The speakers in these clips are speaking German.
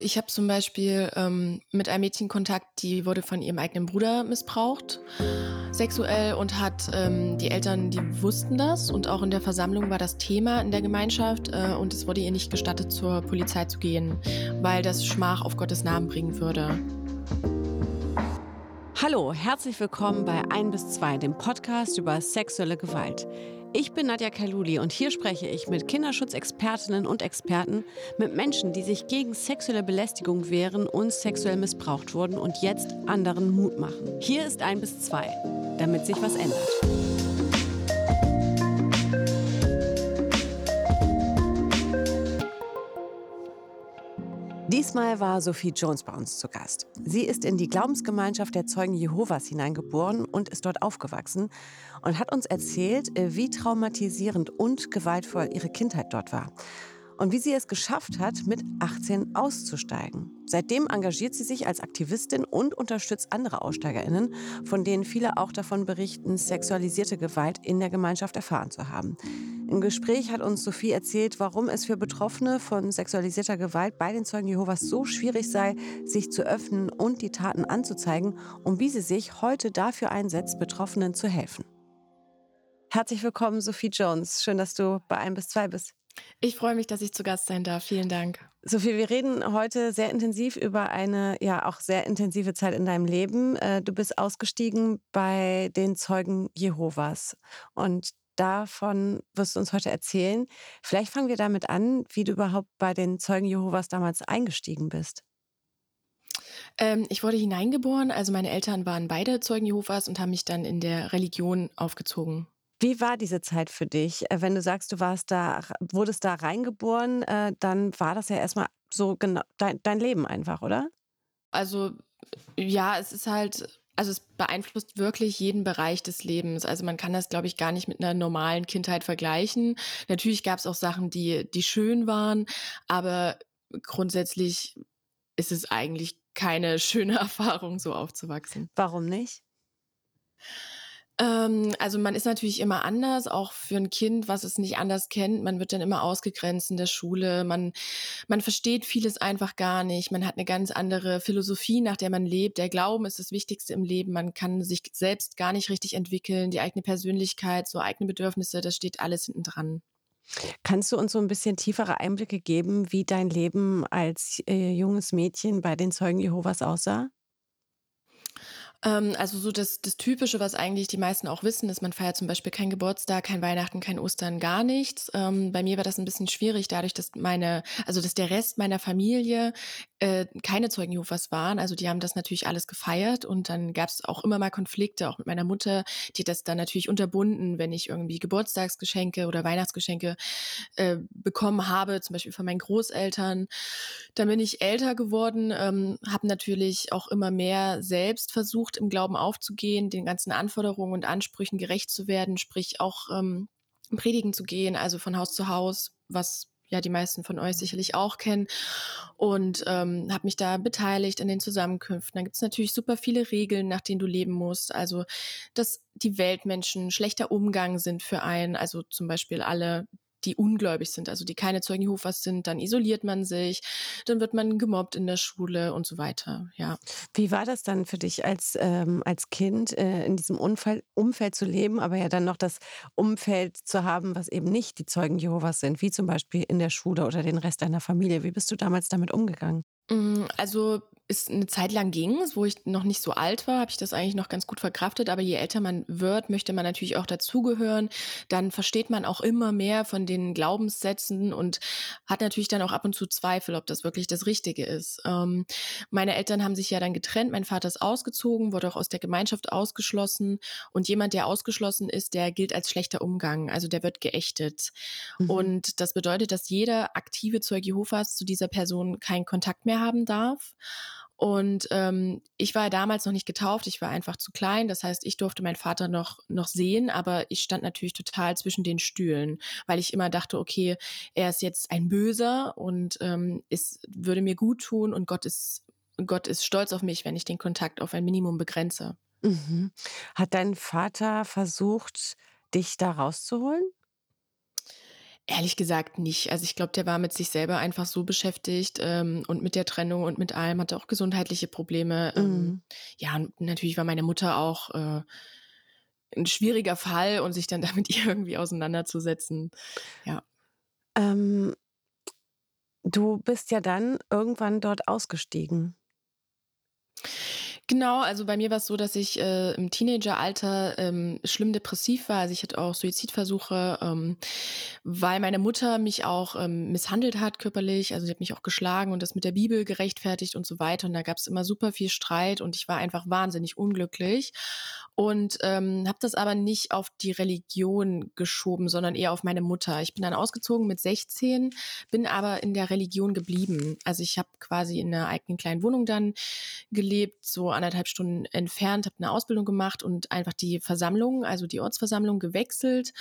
Ich habe zum Beispiel ähm, mit einem Mädchen Kontakt, die wurde von ihrem eigenen Bruder missbraucht, sexuell und hat ähm, die Eltern, die wussten das und auch in der Versammlung war das Thema in der Gemeinschaft äh, und es wurde ihr nicht gestattet, zur Polizei zu gehen, weil das Schmach auf Gottes Namen bringen würde. Hallo, herzlich willkommen bei 1 bis 2, dem Podcast über sexuelle Gewalt. Ich bin Nadja Kaluli und hier spreche ich mit Kinderschutzexpertinnen und Experten, mit Menschen, die sich gegen sexuelle Belästigung wehren und sexuell missbraucht wurden und jetzt anderen Mut machen. Hier ist ein bis zwei, damit sich was ändert. Diesmal war Sophie Jones bei uns zu Gast. Sie ist in die Glaubensgemeinschaft der Zeugen Jehovas hineingeboren und ist dort aufgewachsen und hat uns erzählt, äh, wie traumatisierend und gewaltvoll ihre Kindheit dort war und wie sie es geschafft hat, mit 18 auszusteigen. Seitdem engagiert sie sich als Aktivistin und unterstützt andere Aussteigerinnen, von denen viele auch davon berichten, sexualisierte Gewalt in der Gemeinschaft erfahren zu haben. Im Gespräch hat uns Sophie erzählt, warum es für Betroffene von sexualisierter Gewalt bei den Zeugen Jehovas so schwierig sei, sich zu öffnen und die Taten anzuzeigen und wie sie sich heute dafür einsetzt, Betroffenen zu helfen. Herzlich willkommen, Sophie Jones. Schön, dass du bei 1 bis 2 bist. Ich freue mich, dass ich zu Gast sein darf. Vielen Dank. Sophie, wir reden heute sehr intensiv über eine ja auch sehr intensive Zeit in deinem Leben. Äh, du bist ausgestiegen bei den Zeugen Jehovas und davon wirst du uns heute erzählen. Vielleicht fangen wir damit an, wie du überhaupt bei den Zeugen Jehovas damals eingestiegen bist. Ähm, ich wurde hineingeboren, also meine Eltern waren beide Zeugen Jehovas und haben mich dann in der Religion aufgezogen. Wie war diese Zeit für dich? Äh, wenn du sagst, du warst da, wurdest da reingeboren, äh, dann war das ja erstmal so genau dein, dein Leben einfach, oder? Also ja, es ist halt also es beeinflusst wirklich jeden Bereich des Lebens. Also man kann das, glaube ich, gar nicht mit einer normalen Kindheit vergleichen. Natürlich gab es auch Sachen, die, die schön waren, aber grundsätzlich ist es eigentlich keine schöne Erfahrung, so aufzuwachsen. Warum nicht? Ähm, also man ist natürlich immer anders, auch für ein Kind, was es nicht anders kennt. Man wird dann immer ausgegrenzt in der Schule. Man, man versteht vieles einfach gar nicht. Man hat eine ganz andere Philosophie, nach der man lebt. Der Glauben ist das Wichtigste im Leben. Man kann sich selbst gar nicht richtig entwickeln. Die eigene Persönlichkeit, so eigene Bedürfnisse, das steht alles hinten dran. Kannst du uns so ein bisschen tiefere Einblicke geben, wie dein Leben als äh, junges Mädchen bei den Zeugen Jehovas aussah? Ähm, also so das, das Typische, was eigentlich die meisten auch wissen, ist, man feiert zum Beispiel kein Geburtstag, kein Weihnachten, kein Ostern, gar nichts. Ähm, bei mir war das ein bisschen schwierig, dadurch, dass meine, also dass der Rest meiner Familie äh, keine Zeugen Jehovas waren. Also die haben das natürlich alles gefeiert und dann gab es auch immer mal Konflikte, auch mit meiner Mutter, die das dann natürlich unterbunden, wenn ich irgendwie Geburtstagsgeschenke oder Weihnachtsgeschenke äh, bekommen habe, zum Beispiel von meinen Großeltern. Dann bin ich älter geworden, ähm, habe natürlich auch immer mehr selbst versucht, im Glauben aufzugehen, den ganzen Anforderungen und Ansprüchen gerecht zu werden, sprich auch ähm, predigen zu gehen, also von Haus zu Haus, was ja die meisten von euch sicherlich auch kennen und ähm, habe mich da beteiligt an den Zusammenkünften. Da gibt es natürlich super viele Regeln, nach denen du leben musst. Also dass die Weltmenschen schlechter Umgang sind für einen, also zum Beispiel alle die ungläubig sind, also die keine Zeugen Jehovas sind, dann isoliert man sich, dann wird man gemobbt in der Schule und so weiter. Ja. Wie war das dann für dich als ähm, als Kind äh, in diesem Umfeld, Umfeld zu leben, aber ja dann noch das Umfeld zu haben, was eben nicht die Zeugen Jehovas sind, wie zum Beispiel in der Schule oder den Rest deiner Familie? Wie bist du damals damit umgegangen? Mm, also es eine Zeit lang ging, wo ich noch nicht so alt war, habe ich das eigentlich noch ganz gut verkraftet. Aber je älter man wird, möchte man natürlich auch dazugehören. Dann versteht man auch immer mehr von den Glaubenssätzen und hat natürlich dann auch ab und zu Zweifel, ob das wirklich das Richtige ist. Ähm, meine Eltern haben sich ja dann getrennt. Mein Vater ist ausgezogen, wurde auch aus der Gemeinschaft ausgeschlossen. Und jemand, der ausgeschlossen ist, der gilt als schlechter Umgang. Also der wird geächtet. Mhm. Und das bedeutet, dass jeder aktive Zeuge Jehovas zu dieser Person keinen Kontakt mehr haben darf. Und ähm, ich war damals noch nicht getauft, ich war einfach zu klein. Das heißt, ich durfte meinen Vater noch, noch sehen, aber ich stand natürlich total zwischen den Stühlen, weil ich immer dachte, okay, er ist jetzt ein Böser und ähm, es würde mir gut tun und Gott ist, Gott ist stolz auf mich, wenn ich den Kontakt auf ein Minimum begrenze. Mhm. Hat dein Vater versucht, dich da rauszuholen? Ehrlich gesagt nicht. Also, ich glaube, der war mit sich selber einfach so beschäftigt, ähm, und mit der Trennung und mit allem, hatte auch gesundheitliche Probleme. Ähm, Mhm. ja, und natürlich war meine Mutter auch, äh, 'n schwieriger Fall und sich dann damit irgendwie auseinanderzusetzen, ja. Ähm, du bist ja dann irgendwann dort ausgestiegen. Genau, also bei mir war's so, dass ich, äh, im Teenageralter, ähm, schlimm depressiv war. Also, ich hatte auch Suizidversuche, ähm, weil meine Mutter mich auch, ähm, misshandelt hat körperlich. Also, sie hat mich auch geschlagen und das mit der Bibel gerechtfertigt und so weiter. Und da gab's immer super viel Streit und ich war einfach wahnsinnig unglücklich und, ähm, habe das aber nicht auf die Religion geschoben, sondern eher auf meine Mutter. Ich bin dann ausgezogen mit 16, bin aber in der Religion geblieben. Also, ich habe quasi in 'ner eigenen kleinen Wohnung dann gelebt, so 1,5 Stunden entfernt, habe 'ne Ausbildung gemacht und einfach die Versammlung, also die Ortsversammlung gewechselt.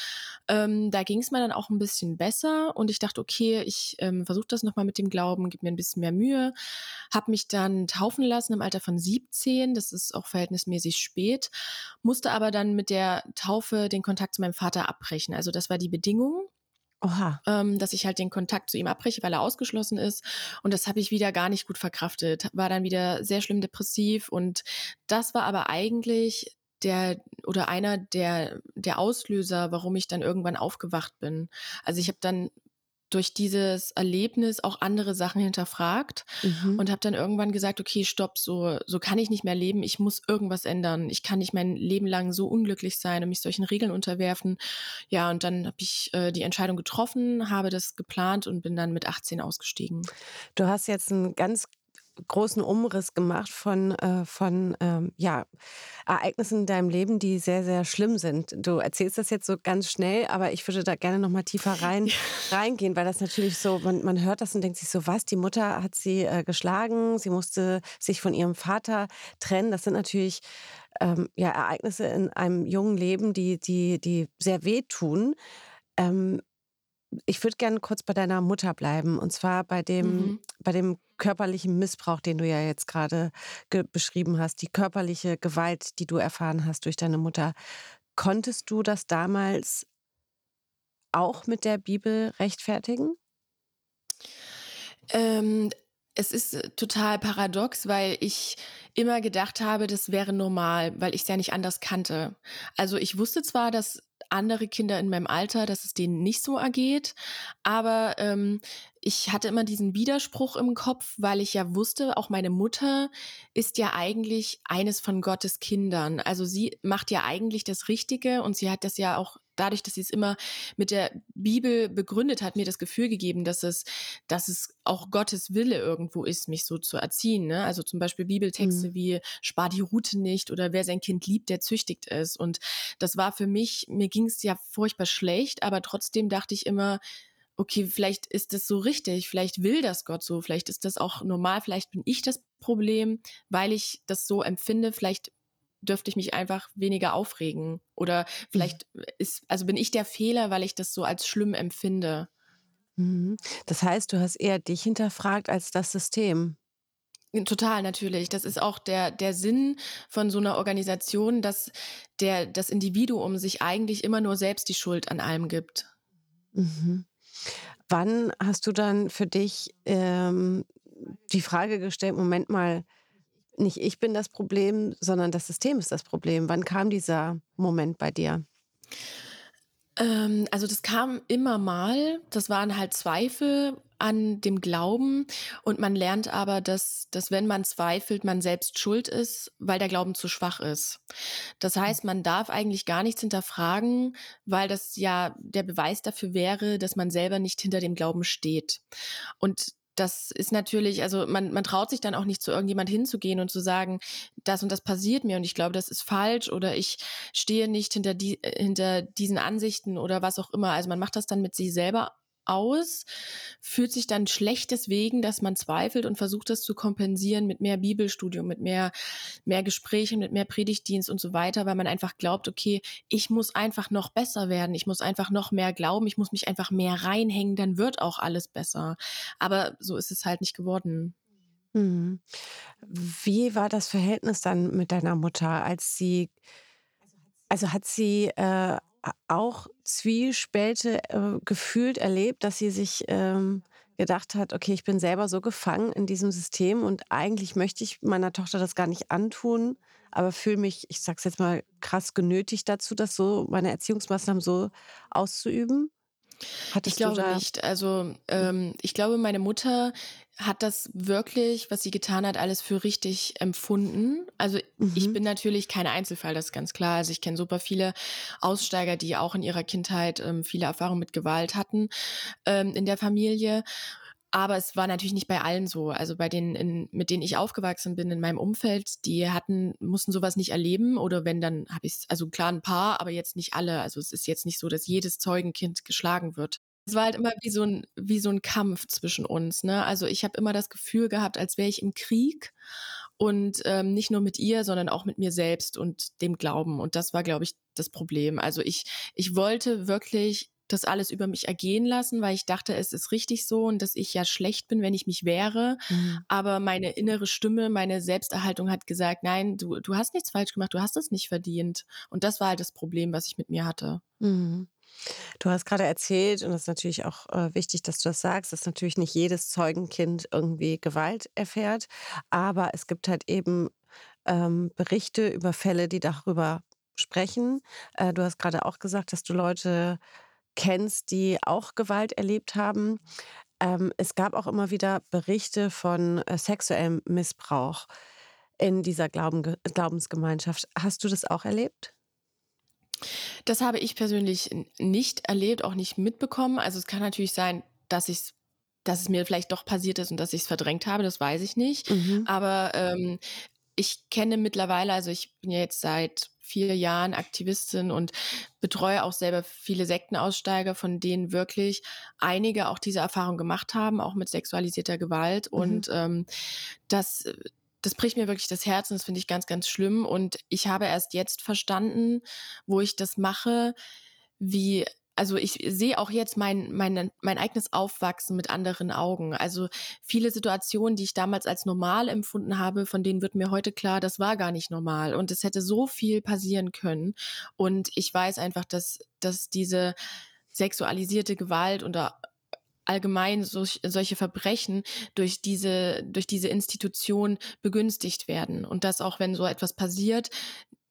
Ähm, da ging's mir dann auch 'n bisschen besser und ich dachte: „Okay, ich, ähm, versuche das noch mal mit dem Glauben, gebe mir 'n bisschen mehr Mühe.“ Habe mich dann taufen lassen im Alter von 17, das ist auch verhältnismäßig spät, musste aber dann mit der Taufe den Kontakt zu meinem Vater abbrechen. Also, das war die Bedingung Oha. ähm, dass ich halt den Kontakt zu ihm abbreche, weil er ausgeschlossen ist. Und das habe ich wieder gar nicht gut verkraftet. War dann wieder sehr schlimm depressiv und das war aber eigentlich der oder einer der der Auslöser, warum ich dann irgendwann aufgewacht bin. Also, ich habe dann durch dieses Erlebnis auch andere Sachen hinterfragt Mhm. und habe dann irgendwann gesagt: „Okay, stopp, so so kann ich nicht mehr leben. Ich muss irgendwas ändern. Ich kann nicht mein Leben lang so unglücklich sein und mich solchen Regeln unterwerfen.“ Ja, und dann habe ich, äh, die Entscheidung getroffen, habe das geplant und bin dann mit 18 ausgestiegen. Du hast jetzt 'n ganz großen Umriss gemacht von, äh von, ähm, ja, Ereignissen in deinem Leben, die sehr, sehr schlimm sind. Du erzählst das jetzt so ganz schnell, aber ich würde da gerne noch mal tiefer rein Ja. reingehen, weil das natürlich so man man hört das und denkt sich so: „Was, die Mutter hat sie, äh, geschlagen, sie musste sich von ihrem Vater trennen.“ Das sind natürlich, ähm, ja, Ereignisse in einem jungen Leben, die die die sehr wehtun. Ähm, ich würde gerne kurz bei deiner Mutter bleiben und zwar bei dem Mhm. bei dem körperlichen Missbrauch, den du ja jetzt grade ge beschrieben hast, die körperliche Gewalt, die du erfahren hast durch deine Mutter. Konntest du das damals auch mit der Bibel rechtfertigen? Ähm, es ist, äh, total paradox, weil ich immer gedacht habe, das wäre normal, weil ich's ja nicht anders kannte. Also, ich wusste zwar, dass andere Kinder in meinem Alter dass es denen nicht so ergeht, aber, ähm, ich hatte immer diesen Widerspruch im Kopf, weil ich ja wusste, auch meine Mutter ist ja eigentlich eines von Gottes Kindern. Also, sie macht ja eigentlich das Richtige und sie hat das ja auch dadurch, dass sie's immer mit der Bibel begründet hat, mir das Gefühl gegeben, dass es dass es auch Gottes Wille irgendwo ist, mich so zu erziehen, ne? Also, zum Beispiel Mhm. Bibeltexte wie: „Spar die Rute nicht“ oder „Wer sein Kind liebt, der züchtigt es.“ Und das war für mich mir ging's ja furchtbar schlecht, aber trotzdem dachte ich immer: „Okay, vielleicht ist das so richtig, vielleicht will das Gott so, vielleicht ist das auch normal, vielleicht bin ich das Problem, weil ich das so empfinde, vielleicht dürfte ich mich einfach weniger aufregen oder Mhm. vielleicht ist also, bin ich der Fehler, weil ich das so als schlimm empfinde.“ Mhm. Das heißt, du hast eher dich hinterfragt als das System? Total, natürlich. Das ist auch der der Sinn von so 'ner Organisation, dass der das Individuum sich eigentlich immer nur selbst die Schuld an allem gibt. Mhm. Wann hast du dann für dich, ähm, die Frage gestellt: „Moment mal, nicht ich bin das Problem, sondern das System ist das Problem.“ Wann kam dieser Moment bei dir? Ähm, also, das kam immer mal. Das waren halt Zweifel an dem Glauben und man lernt aber, dass dass, wenn man zweifelt, man selbst schuld ist, weil der Glauben zu schwach ist. Das heißt, man darf eigentlich gar nichts hinterfragen, weil das ja der Beweis dafür wäre, dass man selber nicht hinter dem Glauben steht. Und das ist natürlich also, man man traut sich dann auch nicht, zu irgendjemand hinzugehen und zu sagen: „Das und das passiert mir und ich glaube, das ist falsch“ oder „Ich stehe nicht hinter die äh, hinter diesen Ansichten“ oder was auch immer. Also, man macht das dann mit sich selber aus, fühlt sich dann schlecht deswegen, dass man zweifelt und versucht, das zu kompensieren mit mehr Bibelstudium, mit mehr mehr Gesprächen, mit mehr Predigtdienst und so weiter, weil man einfach glaubt: „Okay, ich muss einfach noch besser werden. Ich muss einfach noch mehr glauben. Ich muss mich einfach mehr reinhängen, dann wird auch alles besser.“ Aber so ist es halt nicht geworden. Mhm. Wie war das Verhältnis dann mit deiner Mutter, als sie also, hat sie, äh auch Zwiespälte äh, gefühlt erlebt, dass sie sich ähm, gedacht hat, okay, ich bin selber so gefangen in diesem System und eigentlich möchte ich meiner Tochter das gar nicht antun, aber fühle mich, ich sag's jetzt mal, krass genötigt dazu, das so, meine Erziehungsmaßnahmen so auszuüben? Ich Hattest du glaube nicht. Also, ähm, ich glaube, meine Mutter hat das wirklich, was sie getan hat, alles für richtig empfunden. Also, ich mhm, bin natürlich kein Einzelfall, das ist ganz klar. Also, ich kenne super viele Aussteiger, die auch in ihrer Kindheit, ähm, viele Erfahrungen mit Gewalt hatten, ähm, in der Familie. Aber es war natürlich nicht bei allen so. Also bei denen, in, mit denen ich aufgewachsen bin in meinem Umfeld, die hatten, mussten sowas nicht erleben. Oder wenn, dann habe ich es, also klar ein paar, aber jetzt nicht alle. Also es ist jetzt nicht so, dass jedes Zeugenkind geschlagen wird. Es war halt immer wie so ein, wie so ein Kampf zwischen uns. Ne? Also ich habe immer das Gefühl gehabt, als wäre ich im Krieg und ähm, nicht nur mit ihr, sondern auch mit mir selbst und dem Glauben. Und das war, glaube ich, das Problem. Also ich, ich wollte wirklich das alles über mich ergehen lassen, weil ich dachte, es ist richtig so und dass ich ja schlecht bin, wenn ich mich wehre. mhm, Aber meine innere Stimme, meine Selbsterhaltung hat gesagt, nein, du, du hast nichts falsch gemacht, du hast es nicht verdient. Und das war halt das Problem, was ich mit mir hatte. mhm. Du hast gerade erzählt, und das ist natürlich auch äh, wichtig, dass du das sagst, dass natürlich nicht jedes Zeugenkind irgendwie Gewalt erfährt, aber es gibt halt eben ähm, Berichte über Fälle, die darüber sprechen. Äh, du hast gerade auch gesagt, dass du Leute kennst, die auch Gewalt erlebt haben. Ähm, es gab auch immer wieder Berichte von äh, sexuellem Missbrauch in dieser Glauben Glaubensgemeinschaft. Hast du das auch erlebt? Das habe ich persönlich nicht erlebt, auch nicht mitbekommen. Also es kann natürlich sein, dass ich dass es mir vielleicht doch passiert ist und dass ich es verdrängt habe, das weiß ich nicht. Mhm. Aber ähm, ich kenne mittlerweile, also ich bin ja jetzt seit vier Jahren Aktivistin und betreue auch selber viele Sektenaussteiger, von denen wirklich einige auch diese Erfahrung gemacht haben, auch mit sexualisierter Gewalt. Mhm. Und ähm, das, das bricht mir wirklich das Herz und das finde ich ganz, ganz schlimm. Und ich habe erst jetzt verstanden, wo ich das mache, wie also ich sehe auch jetzt mein, mein, mein eigenes Aufwachsen mit anderen Augen. Also viele Situationen, die ich damals als normal empfunden habe, von denen wird mir heute klar, das war gar nicht normal. Und es hätte so viel passieren können. Und ich weiß einfach, dass, dass diese sexualisierte Gewalt oder allgemein solch, solche Verbrechen durch diese, durch diese Institution begünstigt werden. Und dass auch wenn so etwas passiert,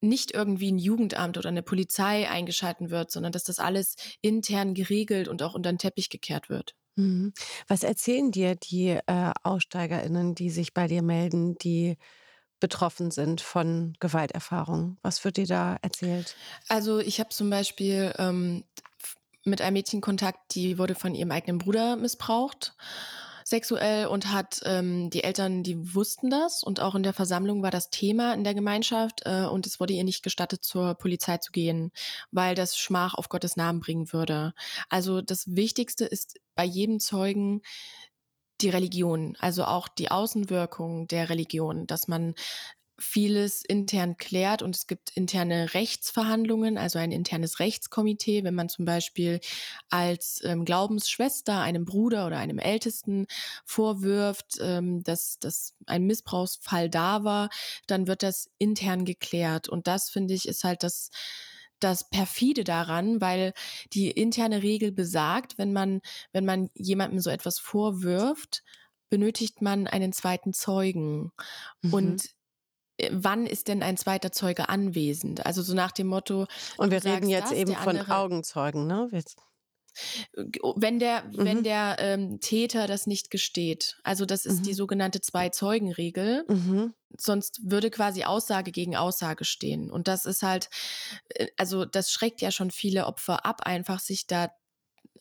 nicht irgendwie ein Jugendamt oder eine Polizei eingeschalten wird, sondern dass das alles intern geregelt und auch unter den Teppich gekehrt wird. Mhm. Was erzählen dir die, äh, AussteigerInnen, die sich bei dir melden, die betroffen sind von Gewalterfahrungen? Was wird dir da erzählt? Also ich habe zum Beispiel ähm, mit einem Mädchen Kontakt, die wurde von ihrem eigenen Bruder missbraucht sexuell und hat ähm, die Eltern, die wussten das und auch in der Versammlung war das Thema in der Gemeinschaft äh, und es wurde ihr nicht gestattet, zur Polizei zu gehen, weil das Schmach auf Gottes Namen bringen würde. Also das Wichtigste ist bei jedem Zeugen die Religion, also auch die Außenwirkung der Religion, dass man vieles intern klärt und es gibt interne Rechtsverhandlungen, also ein internes Rechtskomitee, wenn man zum Beispiel als ähm, Glaubensschwester einem Bruder oder einem Ältesten vorwirft, ähm, dass, dass ein Missbrauchsfall da war, dann wird das intern geklärt. Und das, finde ich, ist halt das, das perfide daran, weil die interne Regel besagt, wenn man, wenn man jemandem so etwas vorwirft, benötigt man einen zweiten Zeugen. Mhm. Und wann ist denn ein zweiter Zeuge anwesend? Also so nach dem Motto, Und wir reden jetzt das, eben von andere Augenzeugen, ne? Jetzt wenn der wenn mhm, der, ähm, Täter das nicht gesteht. Also, das ist die mhm, sogenannte Zwei-Zeugen-Regel. mhm, Sonst würde quasi Aussage gegen Aussage stehen. Und das ist halt äh, also, das schreckt ja schon viele Opfer ab, einfach sich da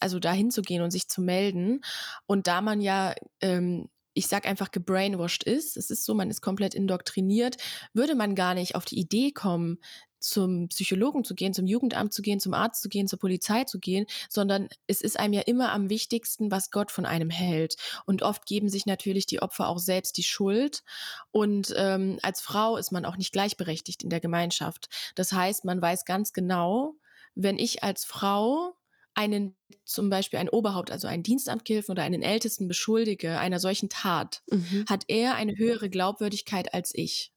also da hinzugehen und sich zu melden. Und da man ja, ähm, ich sag einfach, gebrainwashed ist, es ist so, man ist komplett indoktriniert, würde man gar nicht auf die Idee kommen, zum Psychologen zu gehen, zum Jugendamt zu gehen, zum Arzt zu gehen, zur Polizei zu gehen, sondern es ist einem ja immer am wichtigsten, was Gott von einem hält. Und oft geben sich natürlich die Opfer auch selbst die Schuld. Und ähm, als Frau ist man auch nicht gleichberechtigt in der Gemeinschaft. Das heißt, man weiß ganz genau, wenn ich als Frau einen zum Beispiel ein Oberhaupt, also einen Dienstamtgehilfen oder einen Ältesten beschuldige einer solchen Tat, mhm, hat er eine höhere Glaubwürdigkeit als ich.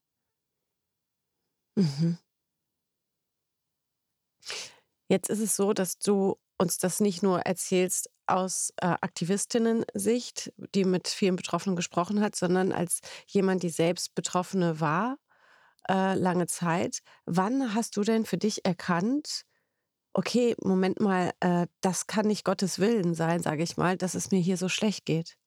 mhm. Jetzt ist es so, dass du uns das nicht nur erzählst aus äh, Aktivistinnen-Sicht, die mit vielen Betroffenen gesprochen hat, sondern als jemand, die selbst Betroffene war, äh, lange Zeit. Wann hast du denn für dich erkannt, okay, Moment mal, äh, das kann nicht Gottes Willen sein, sage ich mal, dass es mir hier so schlecht geht?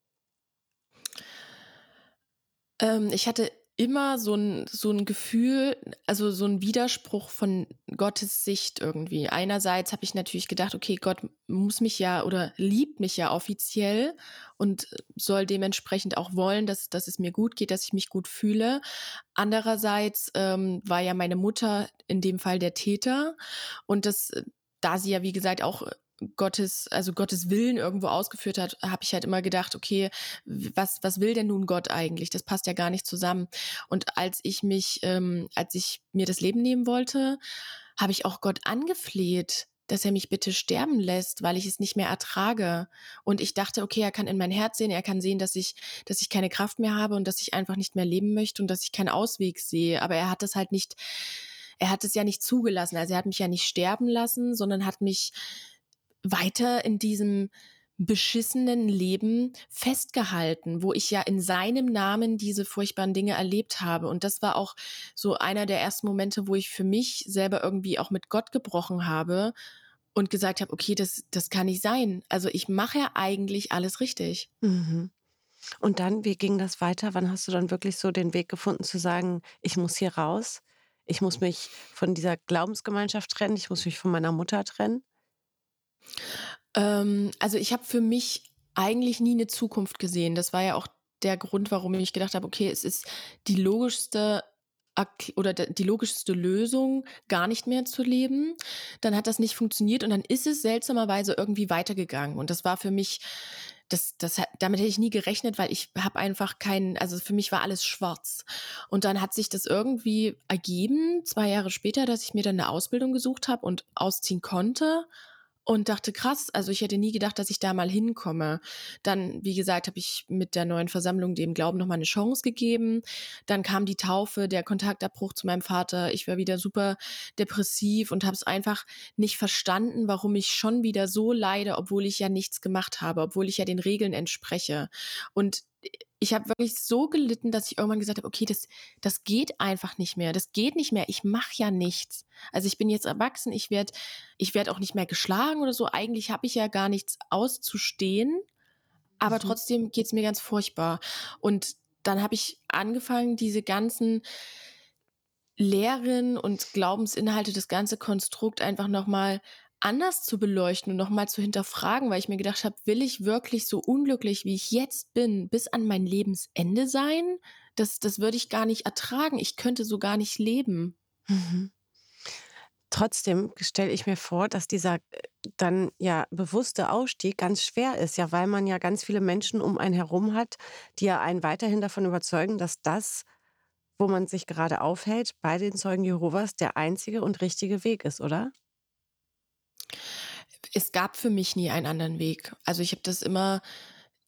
Ähm, ich hatte immer so ein so ein Gefühl also, so ein Widerspruch von Gottes Sicht irgendwie. Einerseits habe ich natürlich gedacht: „Okay, Gott muss mich ja oder liebt mich ja offiziell und soll dementsprechend auch wollen, dass dass es mir gut geht, dass ich mich gut fühle.“ Andererseits, ähm, war ja meine Mutter in dem Fall der Täter und das da sie ja, wie gesagt, auch Gottes, also Gottes Willen irgendwo ausgeführt hat, habe ich halt immer gedacht, okay, was, was will denn nun Gott eigentlich? Das passt ja gar nicht zusammen. Und als ich mich, ähm, als ich mir das Leben nehmen wollte, habe ich auch Gott angefleht, dass er mich bitte sterben lässt, weil ich es nicht mehr ertrage. Und ich dachte, okay, er kann in mein Herz sehen, er kann sehen, dass ich, dass ich keine Kraft mehr habe und dass ich einfach nicht mehr leben möchte und dass ich keinen Ausweg sehe. Aber er hat das halt nicht, er hat es ja nicht zugelassen. Also er hat mich ja nicht sterben lassen, sondern hat mich weiter in diesem beschissenen Leben festgehalten, wo ich ja in seinem Namen diese furchtbaren Dinge erlebt habe. Und das war auch so einer der ersten Momente, wo ich für mich selber irgendwie auch mit Gott gebrochen habe und gesagt habe, okay, das, das kann nicht sein. Also ich mache ja eigentlich alles richtig. Mhm. Und dann, wie ging das weiter? Wann hast du dann wirklich so den Weg gefunden zu sagen, ich muss hier raus? Ich muss mich von dieser Glaubensgemeinschaft trennen, ich muss mich von meiner Mutter trennen? Ähm, also ich habe für mich eigentlich nie eine Zukunft gesehen. Das war ja auch der Grund, warum ich gedacht habe, okay, es ist die logischste oder die logischste Lösung, gar nicht mehr zu leben. Dann hat das nicht funktioniert und dann ist es seltsamerweise irgendwie weitergegangen. Und das war für mich, das, das, damit hätte ich nie gerechnet, weil ich habe einfach keinen, also für mich war alles schwarz. Und dann hat sich das irgendwie ergeben, zwei Jahre später, dass ich mir dann eine Ausbildung gesucht habe und ausziehen konnte und dachte, krass, also ich hätte nie gedacht, dass ich da mal hinkomme. Dann, wie gesagt, habe ich mit der neuen Versammlung dem Glauben nochmal eine Chance gegeben. Dann kam die Taufe, der Kontaktabbruch zu meinem Vater. Ich war wieder super depressiv und habe es einfach nicht verstanden, warum ich schon wieder so leide, obwohl ich ja nichts gemacht habe, obwohl ich ja den Regeln entspreche. Und ich habe wirklich so gelitten, dass ich irgendwann gesagt habe, okay, das, das geht einfach nicht mehr. Das geht nicht mehr. Ich mache ja nichts. Also ich bin jetzt erwachsen, ich werde ich werd auch nicht mehr geschlagen oder so. Eigentlich habe ich ja gar nichts auszustehen, aber mhm. trotzdem geht es mir ganz furchtbar. Und dann habe ich angefangen, diese ganzen Lehren und Glaubensinhalte, das ganze Konstrukt einfach nochmal anders zu beleuchten und nochmal zu hinterfragen, weil ich mir gedacht habe, will ich wirklich so unglücklich, wie ich jetzt bin, bis an mein Lebensende sein? Das, das würde ich gar nicht ertragen. Ich könnte so gar nicht leben. Mhm. Trotzdem stelle ich mir vor, dass dieser äh, dann ja bewusste Ausstieg ganz schwer ist, ja, weil man ja ganz viele Menschen um einen herum hat, die ja einen weiterhin davon überzeugen, dass das, wo man sich gerade aufhält, bei den Zeugen Jehovas der einzige und richtige Weg ist, oder? Es gab für mich nie einen anderen Weg. Also ich habe das immer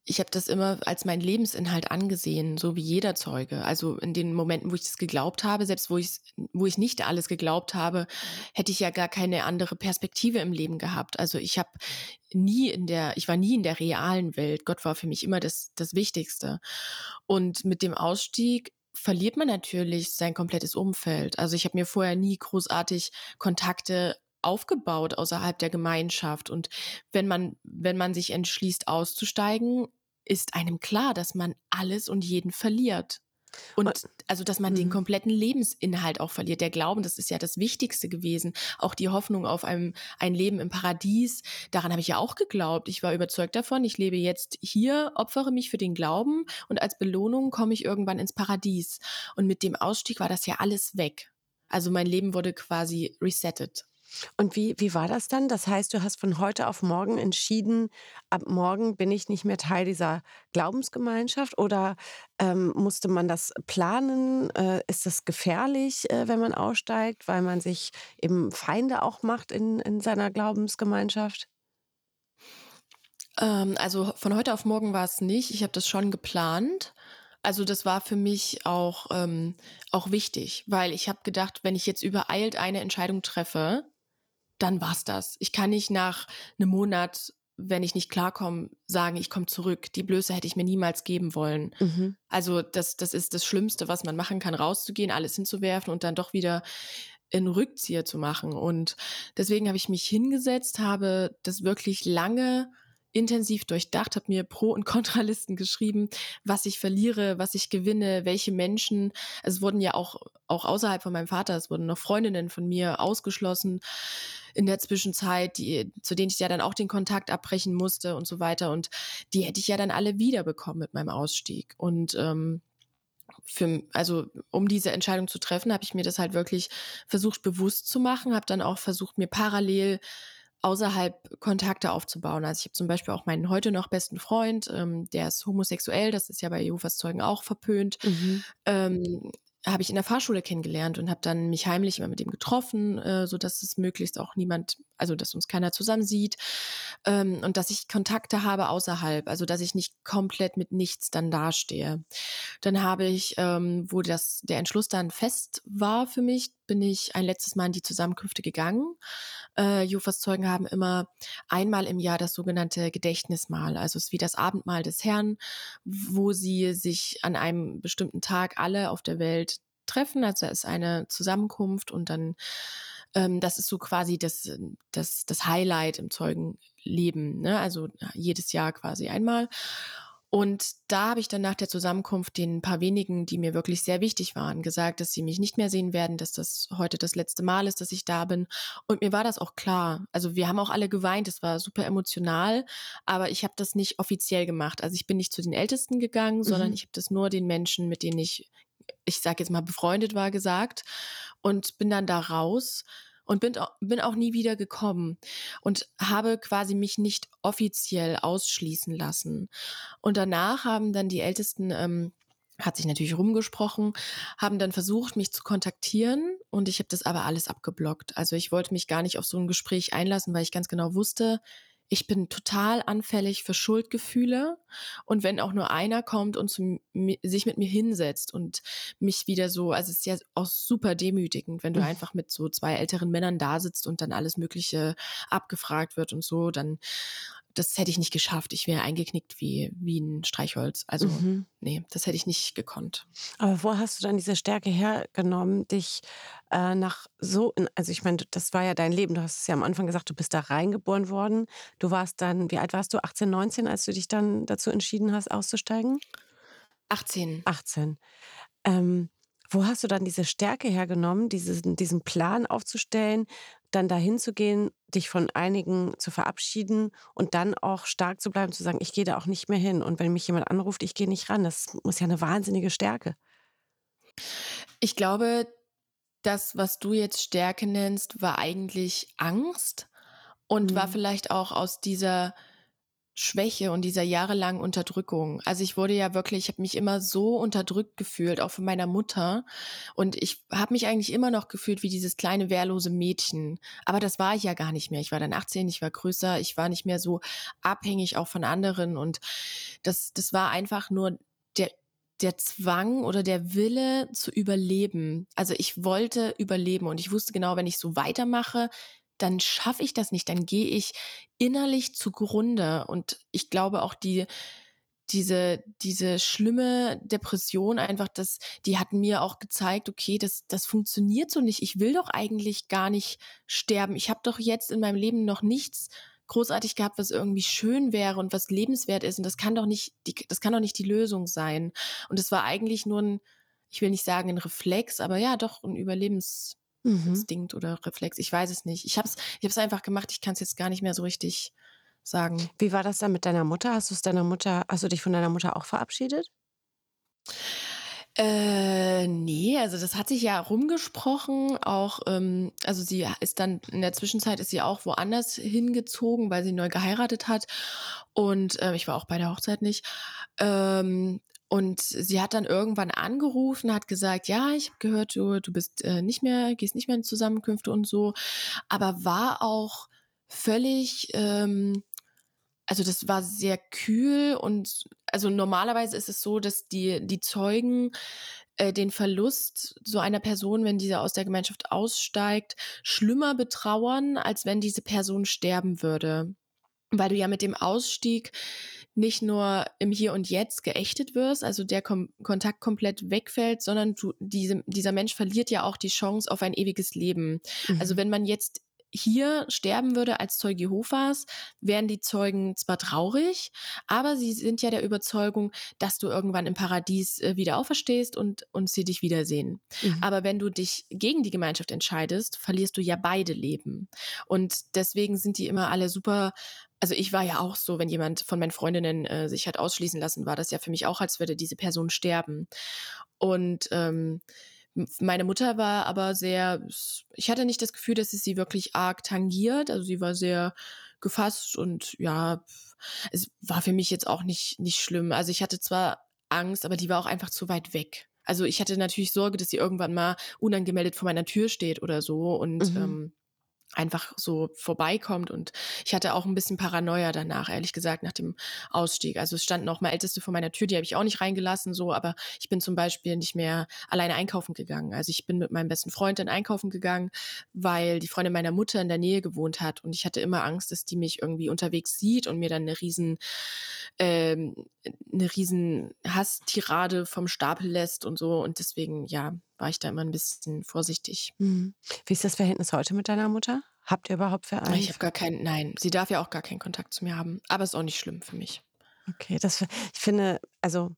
ich habe das immer als meinen Lebensinhalt angesehen, so wie jeder Zeuge. Also in den Momenten, wo ich das geglaubt habe, selbst wo ich wo ich nicht alles geglaubt habe, hätte ich ja gar keine andere Perspektive im Leben gehabt. Also ich habe nie in der ich war nie in der realen Welt. Gott war für mich immer das das Wichtigste. Und mit dem Ausstieg verliert man natürlich sein komplettes Umfeld. Also ich habe mir vorher nie großartig Kontakte aufgebaut außerhalb der Gemeinschaft. Und wenn man, wenn man sich entschließt, auszusteigen, ist einem klar, dass man alles und jeden verliert. Und also, dass man den mhm. kompletten Lebensinhalt auch verliert. Der Glauben, das ist ja das Wichtigste gewesen. Auch die Hoffnung auf ein, ein Leben im Paradies. Daran habe ich ja auch geglaubt. Ich war überzeugt davon. Ich lebe jetzt hier, opfere mich für den Glauben und als Belohnung komme ich irgendwann ins Paradies. Und mit dem Ausstieg war das ja alles weg. Also mein Leben wurde quasi resettet. Und wie, wie war das dann? Das heißt, du hast von heute auf morgen entschieden, ab morgen bin ich nicht mehr Teil dieser Glaubensgemeinschaft oder ähm, musste man das planen? Äh, ist das gefährlich, äh, wenn man aussteigt, weil man sich eben Feinde auch macht in, in seiner Glaubensgemeinschaft? Ähm, also von heute auf morgen war es nicht. Ich habe das schon geplant. Also das war für mich auch, ähm, auch wichtig, weil ich habe gedacht, wenn ich jetzt übereilt eine Entscheidung treffe, dann war's das. Ich kann nicht nach einem Monat, wenn ich nicht klarkomme, sagen, ich komme zurück. Die Blöße hätte ich mir niemals geben wollen. Mhm. Also das, das ist das Schlimmste, was man machen kann, rauszugehen, alles hinzuwerfen und dann doch wieder in Rückzieher zu machen. Und deswegen habe ich mich hingesetzt, habe das wirklich lange intensiv durchdacht, habe mir Pro- und Kontralisten geschrieben, was ich verliere, was ich gewinne, welche Menschen. Es wurden ja auch, auch außerhalb von meinem Vater, es wurden noch Freundinnen von mir ausgeschlossen in der Zwischenzeit, die, zu denen ich ja dann auch den Kontakt abbrechen musste und so weiter. Und die hätte ich ja dann alle wiederbekommen mit meinem Ausstieg. Und ähm, für, also um diese Entscheidung zu treffen, habe ich mir das halt wirklich versucht bewusst zu machen, habe dann auch versucht, mir parallel außerhalb Kontakte aufzubauen. Also ich habe zum Beispiel auch meinen heute noch besten Freund, ähm, der ist homosexuell, das ist ja bei Jehovas Zeugen auch verpönt. Mhm. Ähm, habe ich in der Fahrschule kennengelernt und habe dann mich heimlich immer mit ihm getroffen, äh, so dass es möglichst auch niemand, also dass uns keiner zusammen sieht ähm, und dass ich Kontakte habe außerhalb, also dass ich nicht komplett mit nichts dann dastehe. Dann habe ich, ähm, wo das der Entschluss dann fest war für mich, bin ich ein letztes Mal in die Zusammenkünfte gegangen. Äh, Jofas Zeugen haben immer einmal im Jahr das sogenannte Gedächtnismahl, also es ist wie das Abendmahl des Herrn, wo sie sich an einem bestimmten Tag alle auf der Welt treffen. Also da ist eine Zusammenkunft und dann, ähm, das ist so quasi das, das, das Highlight im Zeugenleben, ne? also jedes Jahr quasi einmal. Und da habe ich dann nach der Zusammenkunft den paar wenigen, die mir wirklich sehr wichtig waren, gesagt, dass sie mich nicht mehr sehen werden, dass das heute das letzte Mal ist, dass ich da bin. Und mir war das auch klar. Also wir haben auch alle geweint, es war super emotional, aber ich habe das nicht offiziell gemacht. Also ich bin nicht zu den Ältesten gegangen, sondern Mhm. ich habe das nur den Menschen, mit denen ich, ich sage jetzt mal, befreundet war, gesagt und bin dann da raus und bin, bin auch nie wieder gekommen und habe quasi mich nicht offiziell ausschließen lassen. Und danach haben dann die Ältesten, ähm, hat sich natürlich rumgesprochen, haben dann versucht, mich zu kontaktieren und ich habe das aber alles abgeblockt. Also ich wollte mich gar nicht auf so ein Gespräch einlassen, weil ich ganz genau wusste, ich bin total anfällig für Schuldgefühle und wenn auch nur einer kommt und zu, mi- sich mit mir hinsetzt und mich wieder so, also es ist ja auch super demütigend, wenn du Mhm. einfach mit so zwei älteren Männern da sitzt und dann alles Mögliche abgefragt wird und so, dann das hätte ich nicht geschafft. Ich wäre eingeknickt wie, wie ein Streichholz. Also, Mhm. nee, das hätte ich nicht gekonnt. Aber wo hast du dann diese Stärke hergenommen, dich äh, nach so, in, also ich meine, das war ja dein Leben. Du hast es ja am Anfang gesagt, du bist da reingeboren worden. Du warst dann, wie alt warst du? 18, 19, als du dich dann dazu entschieden hast, auszusteigen? 18. 18. Ähm, wo hast du dann diese Stärke hergenommen, diesen, diesen Plan aufzustellen, dann dahin zu gehen, dich von einigen zu verabschieden und dann auch stark zu bleiben, zu sagen, ich gehe da auch nicht mehr hin. Und wenn mich jemand anruft, ich gehe nicht ran. Das muss ja eine wahnsinnige Stärke. Ich glaube, das, was du jetzt Stärke nennst, war eigentlich Angst und war Mhm. vielleicht auch aus dieser Schwäche und dieser jahrelangen Unterdrückung. Also ich wurde ja wirklich, ich habe mich immer so unterdrückt gefühlt, auch von meiner Mutter. Und ich habe mich eigentlich immer noch gefühlt wie dieses kleine wehrlose Mädchen. Aber das war ich ja gar nicht mehr. Ich war dann 18, ich war größer, ich war nicht mehr so abhängig auch von anderen. Und das, das war einfach nur der der Zwang oder der Wille zu überleben. Also ich wollte überleben und ich wusste genau, wenn ich so weitermache, dann schaffe ich das nicht, dann gehe ich innerlich zugrunde. Und ich glaube auch die, diese, diese schlimme Depression einfach, das, die hat mir auch gezeigt, okay, das, das funktioniert so nicht. Ich will doch eigentlich gar nicht sterben. Ich habe doch jetzt in meinem Leben noch nichts großartig gehabt, was irgendwie schön wäre und was lebenswert ist. Und das kann doch nicht, die, das kann doch nicht die Lösung sein. Und es war eigentlich nur ein, ich will nicht sagen ein Reflex, aber ja, doch ein Überlebens, Mhm. Instinkt oder Reflex. Ich weiß es nicht. Ich habe es ich hab's einfach gemacht. Ich kann es jetzt gar nicht mehr so richtig sagen. Wie war das dann mit deiner Mutter? Hast du es deiner Mutter, hast du dich von deiner Mutter auch verabschiedet? Äh, nee, also das hat sich ja rumgesprochen. Auch, ähm, also sie ist dann in der Zwischenzeit ist sie auch woanders hingezogen, weil sie neu geheiratet hat. Und äh, ich war auch bei der Hochzeit nicht. Ähm, und sie hat dann irgendwann angerufen, hat gesagt, ja, ich habe gehört, du, du bist äh, nicht mehr, gehst nicht mehr in Zusammenkünfte und so, aber war auch völlig ähm, also das war sehr kühl und also normalerweise ist es so, dass die, die Zeugen äh, den Verlust so einer Person, wenn diese aus der Gemeinschaft aussteigt, schlimmer betrauern, als wenn diese Person sterben würde. Weil du ja mit dem Ausstieg nicht nur im Hier und Jetzt geächtet wirst, also der Kom Kontakt komplett wegfällt, sondern du, diese, dieser Mensch verliert ja auch die Chance auf ein ewiges Leben. Also mhm. Also wenn man jetzt hier sterben würde als Zeuge Jehovas, wären die Zeugen zwar traurig, aber sie sind ja der Überzeugung, dass du irgendwann im Paradies äh, wieder auferstehst und, und sie dich wiedersehen. Mhm. Aber wenn du dich gegen die Gemeinschaft entscheidest, verlierst du ja beide Leben. Und deswegen sind die immer alle super also ich war ja auch so, wenn jemand von meinen Freundinnen äh, sich hat ausschließen lassen, war das ja für mich auch, als würde diese Person sterben. Und ähm, meine Mutter war aber sehr, ich hatte nicht das Gefühl, dass es sie wirklich arg tangiert. Also sie war sehr gefasst und ja, es war für mich jetzt auch nicht, nicht schlimm. Also ich hatte zwar Angst, aber die war auch einfach zu weit weg. Also ich hatte natürlich Sorge, dass sie irgendwann mal unangemeldet vor meiner Tür steht oder so und mhm. ähm, einfach so vorbeikommt. Und ich hatte auch ein bisschen Paranoia danach, ehrlich gesagt, nach dem Ausstieg. Also es standen auch mal Älteste vor meiner Tür, die habe ich auch nicht reingelassen, so, aber ich bin zum Beispiel nicht mehr alleine einkaufen gegangen. Also ich bin mit meinem besten Freund dann einkaufen gegangen, weil die Freundin meiner Mutter in der Nähe gewohnt hat und ich hatte immer Angst, dass die mich irgendwie unterwegs sieht und mir dann eine riesen, ähm, eine riesen Hasstirade vom Stapel lässt und so. Und deswegen, ja, war ich da immer ein bisschen vorsichtig. Mhm. Wie ist das Verhältnis heute mit deiner Mutter? Habt ihr überhaupt Verein? Ich habe gar keinen, nein, sie darf ja auch gar keinen Kontakt zu mir haben. Aber ist auch nicht schlimm für mich. Okay, das, ich finde, also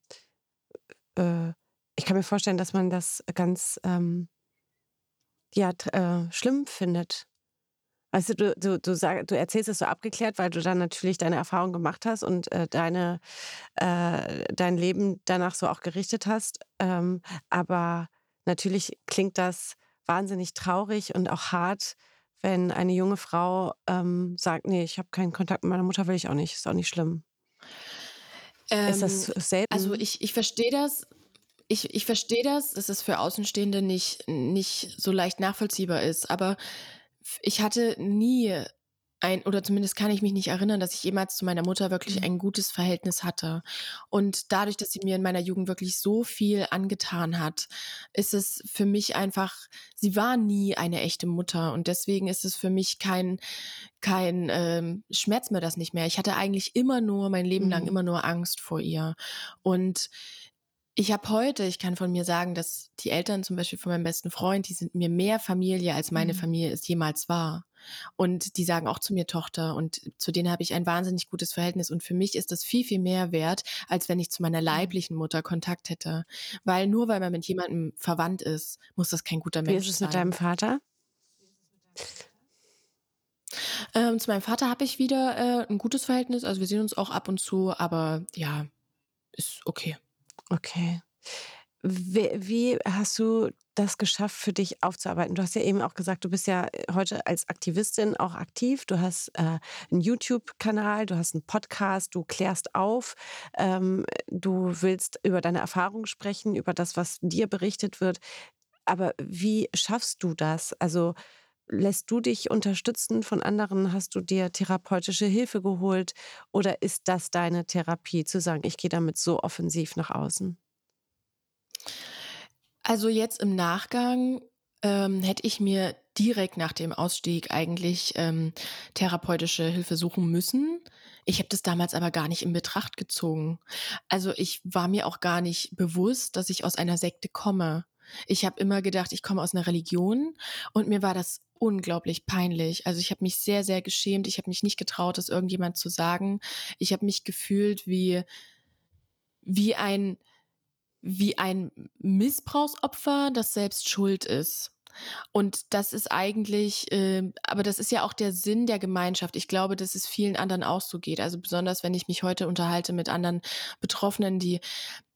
äh, ich kann mir vorstellen, dass man das ganz ähm, ja, äh, schlimm findet. Du, du, du, du, sag, du erzählst es so abgeklärt, weil du dann natürlich deine Erfahrung gemacht hast und äh, deine, äh, dein Leben danach so auch gerichtet hast. Ähm, aber Natürlich klingt das wahnsinnig traurig und auch hart, wenn eine junge Frau ähm, sagt, nee, ich habe keinen Kontakt mit meiner Mutter, will ich auch nicht, ist auch nicht schlimm. Ähm, ist das ähm, selten? Also ich, ich verstehe das. Ich, ich verstehe das, dass es für Außenstehende nicht, nicht so leicht nachvollziehbar ist. Aber ich hatte nie ein, oder zumindest kann ich mich nicht erinnern, dass ich jemals zu meiner Mutter wirklich mhm. ein gutes Verhältnis hatte. Und dadurch, dass sie mir in meiner Jugend wirklich so viel angetan hat, ist es für mich einfach, sie war nie eine echte Mutter. Und deswegen ist es für mich kein, kein ähm, Schmerz mir das nicht mehr. Ich hatte eigentlich immer nur, mein Leben lang mhm. immer nur Angst vor ihr. Und ich habe heute, ich kann von mir sagen, dass die Eltern zum Beispiel von meinem besten Freund, die sind mir mehr Familie, als meine mhm. Familie es jemals war. Und die sagen auch zu mir Tochter und zu denen habe ich ein wahnsinnig gutes Verhältnis. Und für mich ist das viel, viel mehr wert, als wenn ich zu meiner mhm. leiblichen Mutter Kontakt hätte. Weil nur weil man mit jemandem verwandt ist, muss das kein guter Mensch sein. Wie ist es mit deinem Vater? Ähm, zu meinem Vater habe ich wieder äh, ein gutes Verhältnis. Also wir sehen uns auch ab und zu, aber ja, ist okay. Okay. Wie, wie, hast du das geschafft, für dich aufzuarbeiten? Du hast ja eben auch gesagt, du bist ja äh, heute als Aktivistin auch aktiv. Du hast äh, einen YouTube-Kanal, du hast einen Podcast, du klärst auf, ähm, du willst über deine Erfahrungen sprechen, über das, was dir berichtet wird. Aber wie schaffst du das? Also lässt du dich unterstützen von anderen? Hast du dir therapeutische Hilfe geholt? Oder ist das deine Therapie, zu sagen, ich gehe damit so offensiv nach außen? Also jetzt im Nachgang ähm, hätte ich mir direkt nach dem Ausstieg eigentlich ähm, therapeutische Hilfe suchen müssen. Ich habe das damals aber gar nicht in Betracht gezogen. Also ich war mir auch gar nicht bewusst, dass ich aus einer Sekte komme. Ich habe immer gedacht, ich komme aus einer Religion und mir war das unglaublich peinlich. Also ich habe mich sehr, sehr geschämt. Ich habe mich nicht getraut, das irgendjemand zu sagen. Ich habe mich gefühlt wie, wie ein, wie ein Missbrauchsopfer, das selbst schuld ist. Und das ist eigentlich, äh, aber das ist ja auch der Sinn der Gemeinschaft. Ich glaube, dass es vielen anderen auch so geht. Also besonders, wenn ich mich heute unterhalte mit anderen Betroffenen, die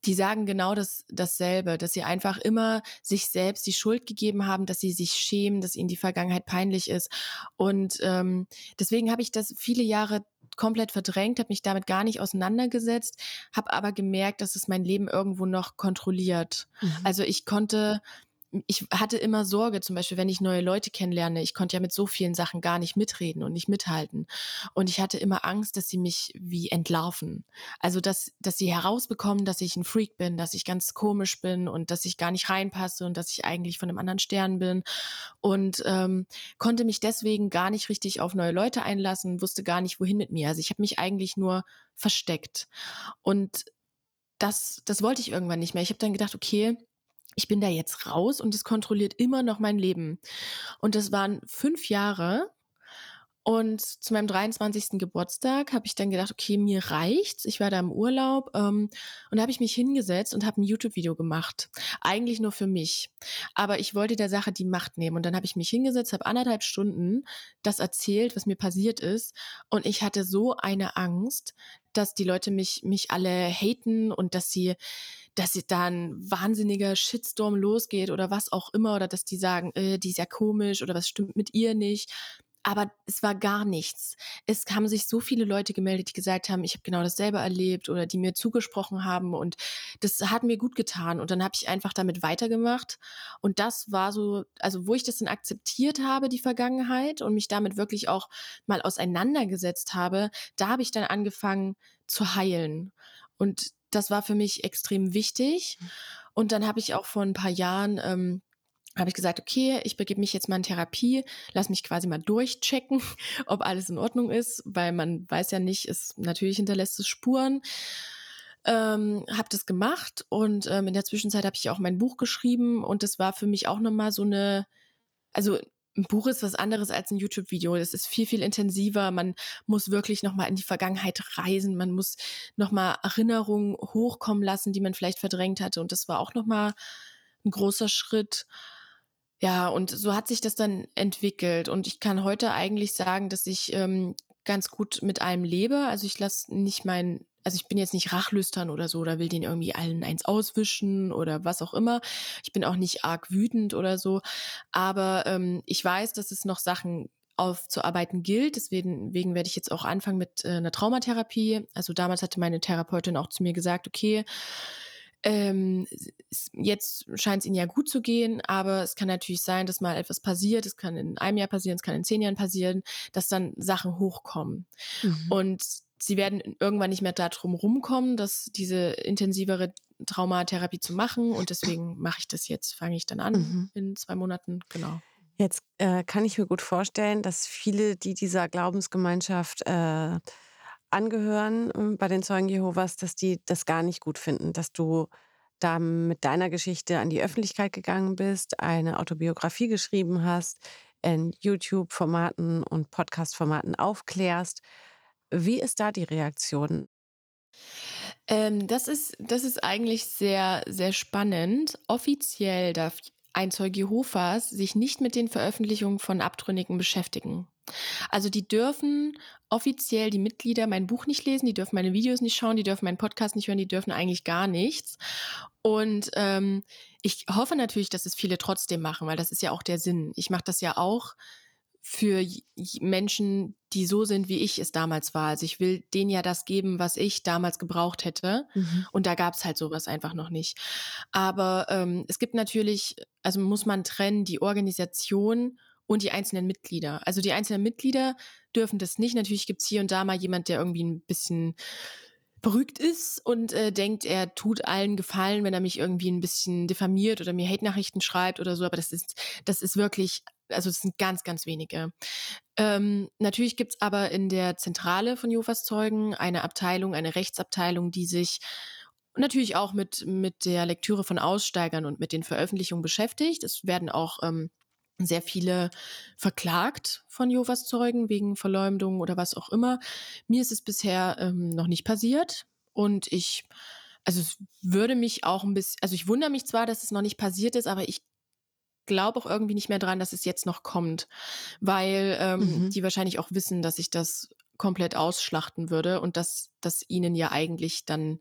die sagen genau das, dasselbe, dass sie einfach immer sich selbst die Schuld gegeben haben, dass sie sich schämen, dass ihnen die Vergangenheit peinlich ist. Und ähm, deswegen habe ich das viele Jahre komplett verdrängt, habe mich damit gar nicht auseinandergesetzt, habe aber gemerkt, dass es mein Leben irgendwo noch kontrolliert. Mhm. Also ich konnte ich hatte immer Sorge, zum Beispiel, wenn ich neue Leute kennenlerne. Ich konnte ja mit so vielen Sachen gar nicht mitreden und nicht mithalten. Und ich hatte immer Angst, dass sie mich wie entlarven. Also, dass, dass sie herausbekommen, dass ich ein Freak bin, dass ich ganz komisch bin und dass ich gar nicht reinpasse und dass ich eigentlich von einem anderen Stern bin. Und ähm, konnte mich deswegen gar nicht richtig auf neue Leute einlassen, wusste gar nicht, wohin mit mir. Also, ich habe mich eigentlich nur versteckt. Und das, das wollte ich irgendwann nicht mehr. Ich habe dann gedacht, okay, ich bin da jetzt raus und es kontrolliert immer noch mein Leben. Und das waren fünf Jahre. Und zu meinem 23. Geburtstag habe ich dann gedacht, okay, mir reicht's. Ich war da im Urlaub ähm, und habe ich mich hingesetzt und habe ein YouTube-Video gemacht. Eigentlich nur für mich. Aber ich wollte der Sache die Macht nehmen. Und dann habe ich mich hingesetzt, habe anderthalb Stunden das erzählt, was mir passiert ist. Und ich hatte so eine Angst, dass die Leute mich, mich alle haten und dass sie dass da ein wahnsinniger Shitstorm losgeht oder was auch immer oder dass die sagen, äh, die ist ja komisch oder was stimmt mit ihr nicht. Aber es war gar nichts. Es haben sich so viele Leute gemeldet, die gesagt haben, ich habe genau dasselbe erlebt oder die mir zugesprochen haben und das hat mir gut getan. Und dann habe ich einfach damit weitergemacht. Und das war so, also wo ich das dann akzeptiert habe, die Vergangenheit und mich damit wirklich auch mal auseinandergesetzt habe, da habe ich dann angefangen zu heilen. Und das war für mich extrem wichtig. Mhm. Und dann habe ich auch vor ein paar Jahren ähm, habe ich gesagt, okay, ich begebe mich jetzt mal in Therapie, lass mich quasi mal durchchecken, ob alles in Ordnung ist, weil man weiß ja nicht, ist natürlich hinterlässt es Spuren. Ähm, habe das gemacht und ähm, in der Zwischenzeit habe ich auch mein Buch geschrieben und das war für mich auch nochmal so eine, also ein Buch ist was anderes als ein YouTube-Video. Das ist viel, viel intensiver. Man muss wirklich nochmal in die Vergangenheit reisen. Man muss nochmal Erinnerungen hochkommen lassen, die man vielleicht verdrängt hatte. Und das war auch nochmal ein großer Schritt. Ja, und so hat sich das dann entwickelt. Und ich kann heute eigentlich sagen, dass ich ähm, ganz gut mit allem lebe. Also ich lasse nicht mein also ich bin jetzt nicht rachlüstern oder so oder will den irgendwie allen eins auswischen oder was auch immer. Ich bin auch nicht arg wütend oder so. Aber ähm, ich weiß, dass es noch Sachen aufzuarbeiten gilt. Deswegen, deswegen werde ich jetzt auch anfangen mit äh, einer Traumatherapie. Also damals hatte meine Therapeutin auch zu mir gesagt, okay, ähm, jetzt scheint es ihnen ja gut zu gehen, aber es kann natürlich sein, dass mal etwas passiert. Es kann in einem Jahr passieren, es kann in zehn Jahren passieren, dass dann Sachen hochkommen. Mhm. Und sie werden irgendwann nicht mehr darum rumkommen, dass diese intensivere Traumatherapie zu machen. Und deswegen mache ich das jetzt, fange ich dann an mhm. in zwei Monaten, genau. Jetzt äh, kann ich mir gut vorstellen, dass viele, die dieser Glaubensgemeinschaft äh, angehören äh, bei den Zeugen Jehovas, dass die das gar nicht gut finden, dass du da mit deiner Geschichte an die Öffentlichkeit gegangen bist, eine Autobiografie geschrieben hast, in YouTube-Formaten und Podcast-Formaten aufklärst. Wie ist da die Reaktion? Ähm, das, ist, das ist eigentlich sehr, sehr spannend. Offiziell darf ein Zeuge Jehovas sich nicht mit den Veröffentlichungen von Abtrünnigen beschäftigen. Also die dürfen offiziell die Mitglieder mein Buch nicht lesen, die dürfen meine Videos nicht schauen, die dürfen meinen Podcast nicht hören, die dürfen eigentlich gar nichts. Und ähm, ich hoffe natürlich, dass es viele trotzdem machen, weil das ist ja auch der Sinn. Ich mache das ja auch für Menschen, die so sind, wie ich es damals war. Also ich will denen ja das geben, was ich damals gebraucht hätte. Mhm. Und da gab es halt sowas einfach noch nicht. Aber ähm, es gibt natürlich, also muss man trennen, die Organisation und die einzelnen Mitglieder. Also die einzelnen Mitglieder dürfen das nicht. Natürlich gibt es hier und da mal jemand, der irgendwie ein bisschen berügt ist und äh, denkt, er tut allen Gefallen, wenn er mich irgendwie ein bisschen diffamiert oder mir Hate-Nachrichten schreibt oder so. Aber das ist, das ist wirklich also es sind ganz, ganz wenige. Ähm, natürlich gibt's aber in der Zentrale von Jehovas Zeugen eine Abteilung, eine Rechtsabteilung, die sich natürlich auch mit, mit der Lektüre von Aussteigern und mit den Veröffentlichungen beschäftigt. Es werden auch ähm, sehr viele verklagt von Jehovas Zeugen wegen Verleumdung oder was auch immer. Mir ist es bisher ähm, noch nicht passiert und ich, also es würde mich auch ein bisschen, also ich wundere mich zwar, dass es noch nicht passiert ist, aber ich glaube auch irgendwie nicht mehr dran, dass es jetzt noch kommt, weil ähm, mhm. die wahrscheinlich auch wissen, dass ich das komplett ausschlachten würde und dass das ihnen ja eigentlich dann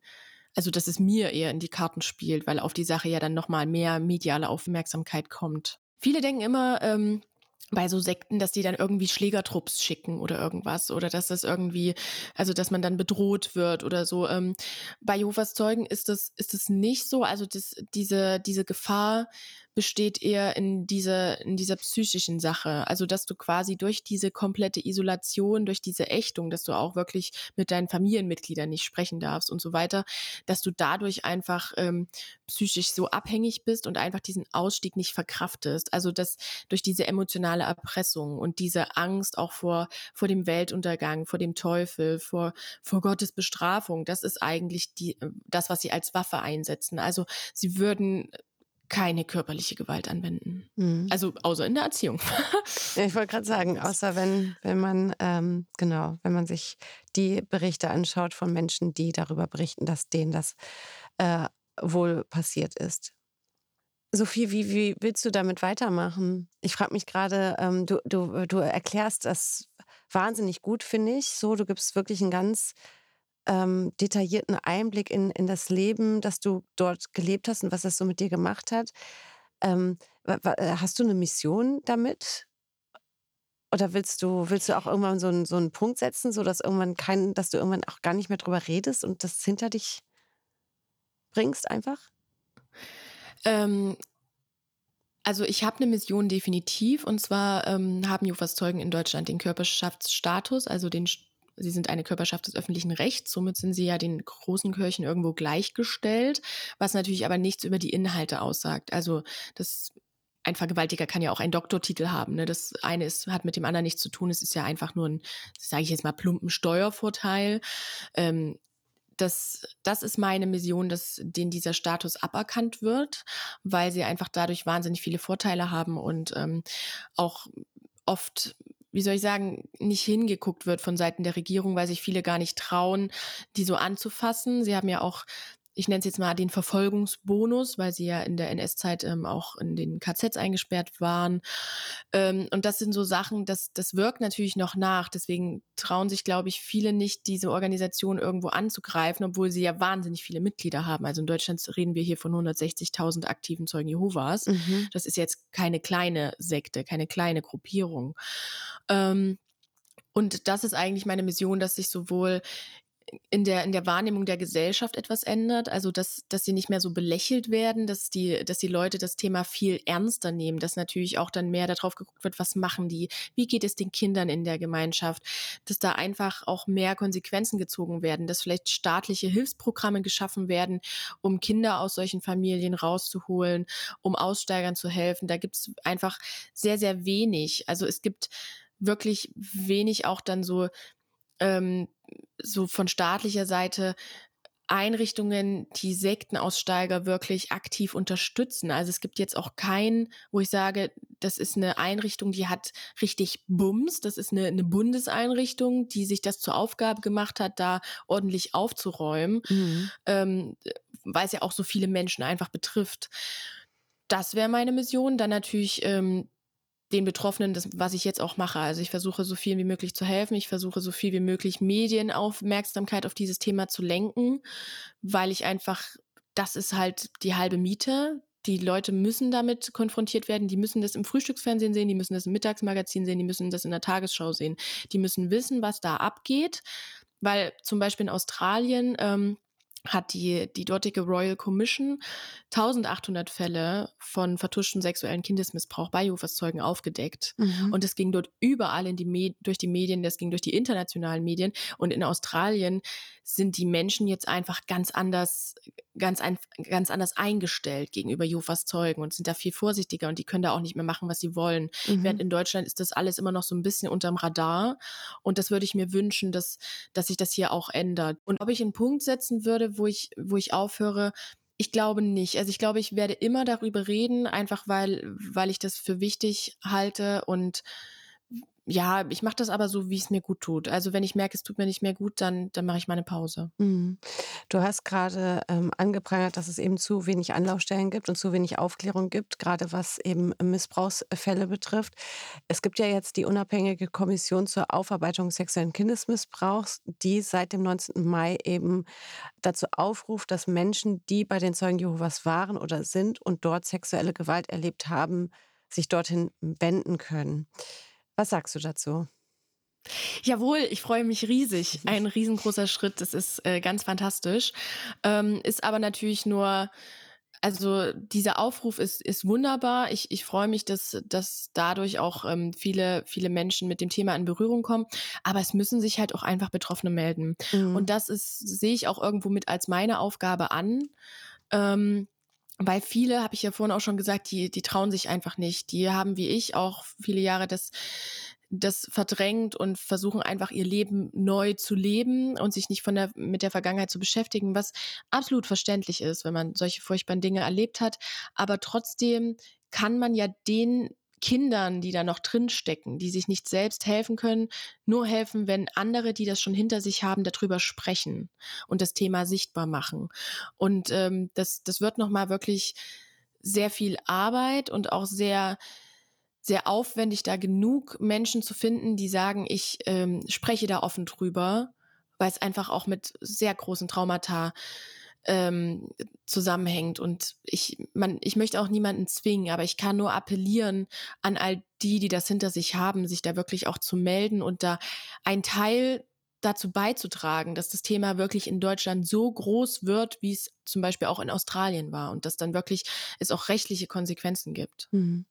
also dass es mir eher in die Karten spielt, weil auf die Sache ja dann nochmal mehr mediale Aufmerksamkeit kommt. Viele denken immer, ähm, bei so Sekten, dass die dann irgendwie Schlägertrupps schicken oder irgendwas oder dass das irgendwie, also dass man dann bedroht wird oder so. Ähm, bei Jehovas Zeugen ist das ist das nicht so. Also das, diese diese Gefahr besteht eher in dieser, in dieser psychischen Sache. Also, dass du quasi durch diese komplette Isolation, durch diese Ächtung, dass du auch wirklich mit deinen Familienmitgliedern nicht sprechen darfst und so weiter, dass du dadurch einfach ähm, psychisch so abhängig bist und einfach diesen Ausstieg nicht verkraftest. Also, dass durch diese emotionale Erpressung und diese Angst auch vor, vor dem Weltuntergang, vor dem Teufel, vor, vor Gottes Bestrafung, das ist eigentlich die, das, was sie als Waffe einsetzen. Also, sie würden keine körperliche Gewalt anwenden. Mhm. Also außer in der Erziehung. ja, ich wollte gerade sagen, außer wenn, wenn man, ähm, genau, wenn man sich die Berichte anschaut von Menschen, die darüber berichten, dass denen das äh, wohl passiert ist. Sophie, wie, wie willst du damit weitermachen? Ich frage mich gerade, ähm, du, du, du erklärst das wahnsinnig gut, finde ich. So, du gibst wirklich einen ganz ähm, detaillierten Einblick in, in das Leben, das du dort gelebt hast und was das so mit dir gemacht hat. Ähm, äh, hast du eine Mission damit? Oder willst du, willst du auch irgendwann so einen, so einen Punkt setzen, so dass irgendwann kein, dass du irgendwann auch gar nicht mehr drüber redest und das hinter dich bringst einfach? Ähm, also ich habe eine Mission definitiv und zwar ähm, haben Jehovas Zeugen in Deutschland den Körperschaftsstatus, also den Sie sind eine Körperschaft des öffentlichen Rechts, somit sind sie ja den großen Kirchen irgendwo gleichgestellt, was natürlich aber nichts über die Inhalte aussagt. Also das ein Vergewaltiger kann ja auch einen Doktortitel haben. Ne? Das eine ist, hat mit dem anderen nichts zu tun. Es ist ja einfach nur ein, sage ich jetzt mal, plumpen Steuervorteil. Ähm, das, das ist meine Mission, dass denen dieser Status aberkannt wird, weil sie einfach dadurch wahnsinnig viele Vorteile haben und ähm, auch oft wie soll ich sagen, nicht hingeguckt wird von Seiten der Regierung, weil sich viele gar nicht trauen, die so anzufassen. Sie haben ja auch ich nenne es jetzt mal den Verfolgungsbonus, weil sie ja in der NS-Zeit ähm, auch in den KZs eingesperrt waren. Ähm, und das sind so Sachen, das, das wirkt natürlich noch nach. Deswegen trauen sich, glaube ich, viele nicht, diese Organisation irgendwo anzugreifen, obwohl sie ja wahnsinnig viele Mitglieder haben. Also in Deutschland reden wir hier von 160.000 aktiven Zeugen Jehovas. Mhm. Das ist jetzt keine kleine Sekte, keine kleine Gruppierung. Ähm, und das ist eigentlich meine Mission, dass sich sowohl in der, in der Wahrnehmung der Gesellschaft etwas ändert, also dass, dass sie nicht mehr so belächelt werden, dass die, dass die Leute das Thema viel ernster nehmen, dass natürlich auch dann mehr darauf geguckt wird, was machen die, wie geht es den Kindern in der Gemeinschaft, dass da einfach auch mehr Konsequenzen gezogen werden, dass vielleicht staatliche Hilfsprogramme geschaffen werden, um Kinder aus solchen Familien rauszuholen, um Aussteigern zu helfen. Da gibt es einfach sehr, sehr wenig. Also es gibt wirklich wenig auch dann so ähm, so von staatlicher Seite Einrichtungen, die Sektenaussteiger wirklich aktiv unterstützen. Also es gibt jetzt auch keinen, wo ich sage, das ist eine Einrichtung, die hat richtig Bums. Das ist eine, eine Bundeseinrichtung, die sich das zur Aufgabe gemacht hat, da ordentlich aufzuräumen, mhm. ähm, weil es ja auch so viele Menschen einfach betrifft. Das wäre meine Mission. Dann natürlich ähm, den Betroffenen, das, was ich jetzt auch mache. Also ich versuche so viel wie möglich zu helfen. Ich versuche so viel wie möglich Medienaufmerksamkeit auf dieses Thema zu lenken, weil ich einfach, das ist halt die halbe Miete. Die Leute müssen damit konfrontiert werden. Die müssen das im Frühstücksfernsehen sehen, die müssen das im Mittagsmagazin sehen, die müssen das in der Tagesschau sehen. Die müssen wissen, was da abgeht. Weil zum Beispiel in Australien ähm, hat die, die dortige Royal Commission 1800 Fälle von vertuschten sexuellen Kindesmissbrauch bei Jehovas Zeugen aufgedeckt. Mhm. Und es ging dort überall in die Med durch die Medien, das ging durch die internationalen Medien. Und in Australien sind die Menschen jetzt einfach ganz anders, ganz, ein, ganz anders eingestellt gegenüber Jehovas Zeugen und sind da viel vorsichtiger und die können da auch nicht mehr machen, was sie wollen. Mhm. Während in Deutschland ist das alles immer noch so ein bisschen unterm Radar. Und das würde ich mir wünschen, dass, dass sich das hier auch ändert. Und ob ich einen Punkt setzen würde, wo ich, wo ich aufhöre, ich glaube nicht. Also ich glaube, ich werde immer darüber reden, einfach weil, weil ich das für wichtig halte und ja, ich mache das aber so, wie es mir gut tut. Also wenn ich merke, es tut mir nicht mehr gut, dann, dann mache ich mal eine Pause. Mhm. Du hast gerade ähm, angeprangert, dass es eben zu wenig Anlaufstellen gibt und zu wenig Aufklärung gibt, gerade was eben Missbrauchsfälle betrifft. Es gibt ja jetzt die unabhängige Kommission zur Aufarbeitung sexuellen Kindesmissbrauchs, die seit dem 19. Mai eben dazu aufruft, dass Menschen, die bei den Zeugen Jehovas waren oder sind und dort sexuelle Gewalt erlebt haben, sich dorthin wenden können. Was sagst du dazu? Jawohl, ich freue mich riesig. Ein riesengroßer Schritt. Das ist äh, ganz fantastisch. Ähm, ist aber natürlich nur Also dieser Aufruf ist, ist wunderbar. Ich, ich freue mich, dass, dass dadurch auch ähm, viele, viele Menschen mit dem Thema in Berührung kommen. Aber es müssen sich halt auch einfach Betroffene melden. Mhm. Und das ist, sehe ich auch irgendwo mit als meine Aufgabe an. Ähm, weil viele, habe ich ja vorhin auch schon gesagt, die, die trauen sich einfach nicht. Die haben wie ich auch viele Jahre das das verdrängt und versuchen einfach ihr Leben neu zu leben und sich nicht von der, mit der Vergangenheit zu beschäftigen, was absolut verständlich ist, wenn man solche furchtbaren Dinge erlebt hat. Aber trotzdem kann man ja den Kindern, die da noch drinstecken, die sich nicht selbst helfen können, nur helfen, wenn andere, die das schon hinter sich haben, darüber sprechen und das Thema sichtbar machen. Und ähm, das, das wird nochmal wirklich sehr viel Arbeit und auch sehr sehr aufwendig, da genug Menschen zu finden, die sagen, ich ähm, spreche da offen drüber, weil es einfach auch mit sehr großen Traumata ähm, zusammenhängt. Und ich, man, ich möchte auch niemanden zwingen, aber ich kann nur appellieren an all die, die das hinter sich haben, sich da wirklich auch zu melden und da ein Teil dazu beizutragen, dass das Thema wirklich in Deutschland so groß wird, wie es zum Beispiel auch in Australien war und dass dann wirklich es auch rechtliche Konsequenzen gibt. Mhm.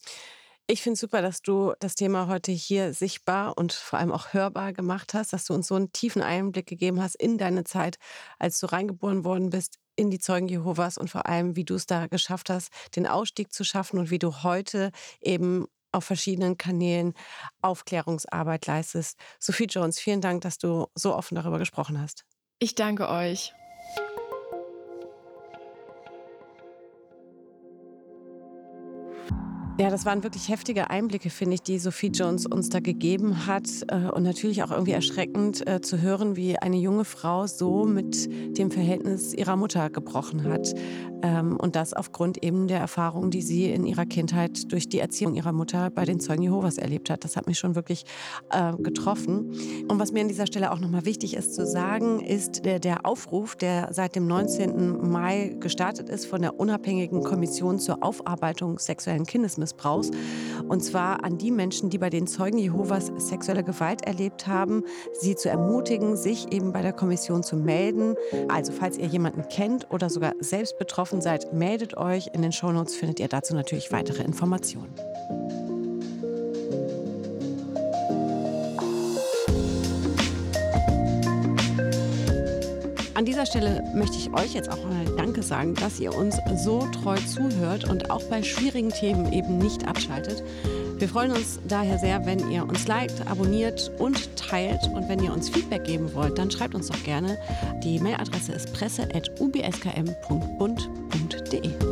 Ich finde super, dass du das Thema heute hier sichtbar und vor allem auch hörbar gemacht hast, dass du uns so einen tiefen Einblick gegeben hast in deine Zeit, als du reingeboren worden bist in die Zeugen Jehovas und vor allem, wie du es da geschafft hast, den Ausstieg zu schaffen und wie du heute eben auf verschiedenen Kanälen Aufklärungsarbeit leistest. Sophie Jones, vielen Dank, dass du so offen darüber gesprochen hast. Ich danke euch. Ja, das waren wirklich heftige Einblicke, finde ich, die Sophie Jones uns da gegeben hat. Äh, und natürlich auch irgendwie erschreckend äh, zu hören, wie eine junge Frau so mit dem Verhältnis ihrer Mutter gebrochen hat. Ähm, und das aufgrund eben der Erfahrung, die sie in ihrer Kindheit durch die Erziehung ihrer Mutter bei den Zeugen Jehovas erlebt hat. Das hat mich schon wirklich äh, getroffen. Und was mir an dieser Stelle auch nochmal wichtig ist zu sagen, ist der, der Aufruf, der seit dem 19. Mai gestartet ist von der unabhängigen Kommission zur Aufarbeitung sexuellen Kindesmissbrauchs Missbrauchs. Und zwar an die Menschen, die bei den Zeugen Jehovas sexuelle Gewalt erlebt haben, sie zu ermutigen, sich eben bei der Kommission zu melden. Also falls ihr jemanden kennt oder sogar selbst betroffen seid, meldet euch. In den Shownotes findet ihr dazu natürlich weitere Informationen. An dieser Stelle möchte ich euch jetzt auch mal Danke sagen, dass ihr uns so treu zuhört und auch bei schwierigen Themen eben nicht abschaltet. Wir freuen uns daher sehr, wenn ihr uns liked, abonniert und teilt. Und wenn ihr uns Feedback geben wollt, dann schreibt uns doch gerne. Die Mailadresse ist presse.ubskm.bund.de.